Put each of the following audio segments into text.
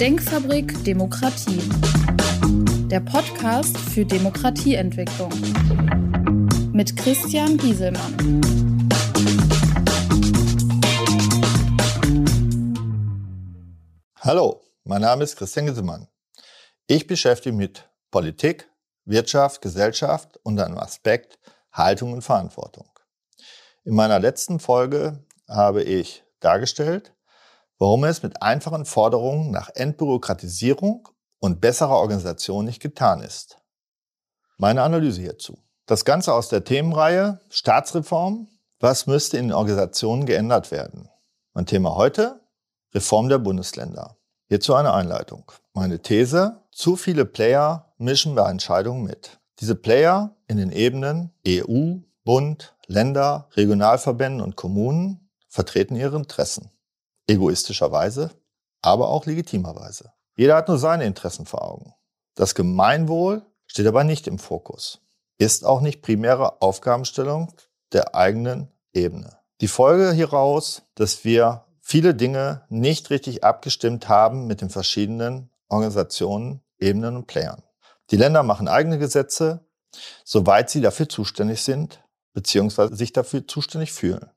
Denkfabrik Demokratie. Der Podcast für Demokratieentwicklung. Mit Christian Gieselmann. Hallo, mein Name ist Christian Gieselmann. Ich beschäftige mich mit Politik, Wirtschaft, Gesellschaft und einem Aspekt Haltung und Verantwortung. In meiner letzten Folge habe ich dargestellt, warum es mit einfachen Forderungen nach Entbürokratisierung und besserer Organisation nicht getan ist. Meine Analyse hierzu. Das Ganze aus der Themenreihe Staatsreform. Was müsste in den Organisationen geändert werden? Mein Thema heute? Reform der Bundesländer. Hierzu eine Einleitung. Meine These? Zu viele Player mischen bei Entscheidungen mit. Diese Player in den Ebenen EU, Bund, Länder, Regionalverbänden und Kommunen vertreten ihre Interessen. Egoistischerweise, aber auch legitimerweise. Jeder hat nur seine Interessen vor Augen. Das Gemeinwohl steht aber nicht im Fokus, ist auch nicht primäre Aufgabenstellung der eigenen Ebene. Die Folge hieraus, dass wir viele Dinge nicht richtig abgestimmt haben mit den verschiedenen Organisationen, Ebenen und Playern. Die Länder machen eigene Gesetze, soweit sie dafür zuständig sind, beziehungsweise sich dafür zuständig fühlen.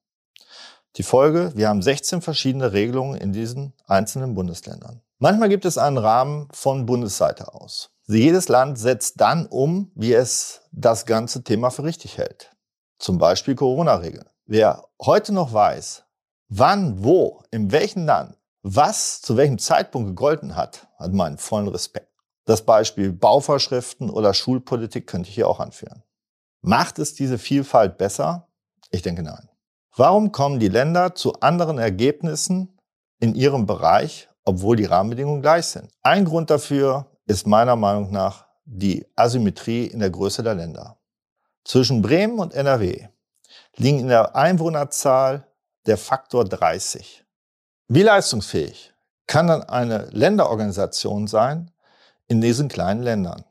Die Folge, wir haben 16 verschiedene Regelungen in diesen einzelnen Bundesländern. Manchmal gibt es einen Rahmen von Bundesseite aus. Jedes Land setzt dann um, wie es das ganze Thema für richtig hält. Zum Beispiel Corona-Regeln. Wer heute noch weiß, wann, wo, in welchem Land, was zu welchem Zeitpunkt gegolten hat, hat meinen vollen Respekt. Das Beispiel Bauvorschriften oder Schulpolitik könnte ich hier auch anführen. Macht es diese Vielfalt besser? Ich denke nein. Warum kommen die Länder zu anderen Ergebnissen in ihrem Bereich, obwohl die Rahmenbedingungen gleich sind? Ein Grund dafür ist meiner Meinung nach die Asymmetrie in der Größe der Länder. Zwischen Bremen und NRW liegen in der Einwohnerzahl der Faktor 30. Wie leistungsfähig kann dann eine Länderorganisation sein in diesen kleinen Ländern?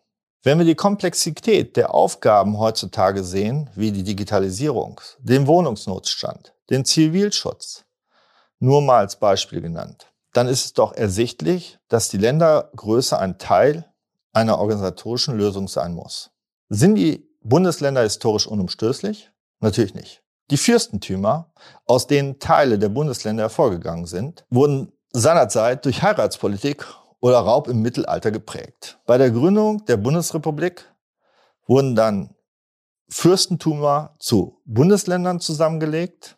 Wenn wir die Komplexität der Aufgaben heutzutage sehen, wie die Digitalisierung, den Wohnungsnotstand, den Zivilschutz, nur mal als Beispiel genannt, dann ist es doch ersichtlich, dass die Ländergröße ein Teil einer organisatorischen Lösung sein muss. Sind die Bundesländer historisch unumstößlich? Natürlich nicht. Die Fürstentümer, aus denen Teile der Bundesländer hervorgegangen sind, wurden seinerzeit durch Heiratspolitik oder Raub im Mittelalter geprägt. Bei der Gründung der Bundesrepublik wurden dann Fürstentümer zu Bundesländern zusammengelegt.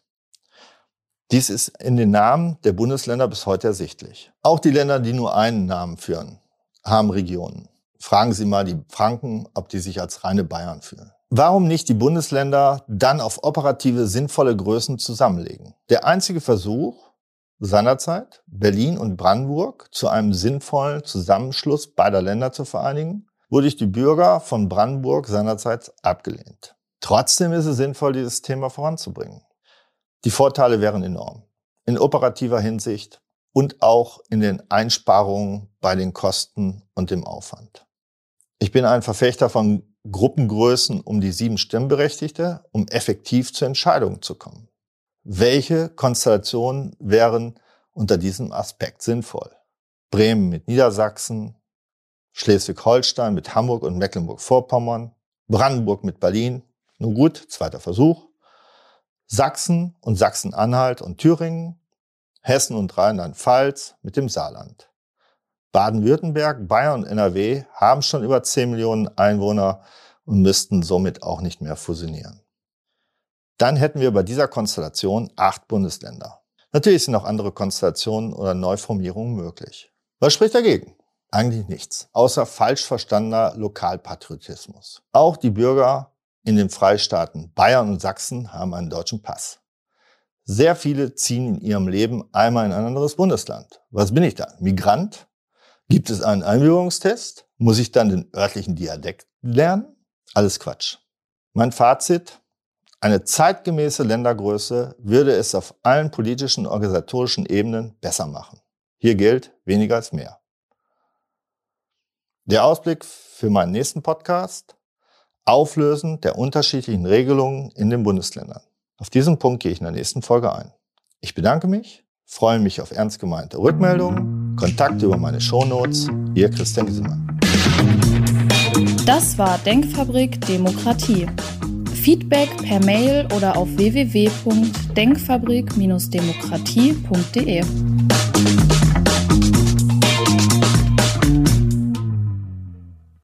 Dies ist in den Namen der Bundesländer bis heute ersichtlich. Auch die Länder, die nur einen Namen führen, haben Regionen. Fragen Sie mal die Franken, ob die sich als reine Bayern fühlen. Warum nicht die Bundesländer dann auf operative, sinnvolle Größen zusammenlegen? Der einzige Versuch, seinerzeit Berlin und Brandenburg zu einem sinnvollen Zusammenschluss beider Länder zu vereinigen, wurde durch die Bürger von Brandenburg seinerzeit abgelehnt. Trotzdem ist es sinnvoll, dieses Thema voranzubringen. Die Vorteile wären enorm. In operativer Hinsicht und auch in den Einsparungen bei den Kosten und dem Aufwand. Ich bin ein Verfechter von Gruppengrößen um die sieben Stimmberechtigte, um effektiv zu Entscheidungen zu kommen. Welche Konstellationen wären unter diesem Aspekt sinnvoll? Bremen mit Niedersachsen, Schleswig-Holstein mit Hamburg und Mecklenburg-Vorpommern, Brandenburg mit Berlin, nun gut, zweiter Versuch, Sachsen und Sachsen-Anhalt und Thüringen, Hessen und Rheinland-Pfalz mit dem Saarland. Baden-Württemberg, Bayern und NRW haben schon über 10 Millionen Einwohner und müssten somit auch nicht mehr fusionieren. Dann hätten wir bei dieser Konstellation acht Bundesländer. Natürlich sind auch andere Konstellationen oder Neuformierungen möglich. Was spricht dagegen? Eigentlich nichts, außer falsch verstandener Lokalpatriotismus. Auch die Bürger in den Freistaaten Bayern und Sachsen haben einen deutschen Pass. Sehr viele ziehen in ihrem Leben einmal in ein anderes Bundesland. Was bin ich da? Migrant? Gibt es einen Einbürgerungstest? Muss ich dann den örtlichen Dialekt lernen? Alles Quatsch. Mein Fazit, eine zeitgemäße Ländergröße würde es auf allen politischen und organisatorischen Ebenen besser machen. Hier gilt weniger als mehr. Der Ausblick für meinen nächsten Podcast. Auflösen der unterschiedlichen Regelungen in den Bundesländern. Auf diesen Punkt gehe ich in der nächsten Folge ein. Ich bedanke mich, freue mich auf ernst gemeinte Rückmeldungen Kontakt über meine Shownotes. Ihr Christian Giesemann. Das war Denkfabrik Demokratie. Feedback per Mail oder auf www.denkfabrik-demokratie.de.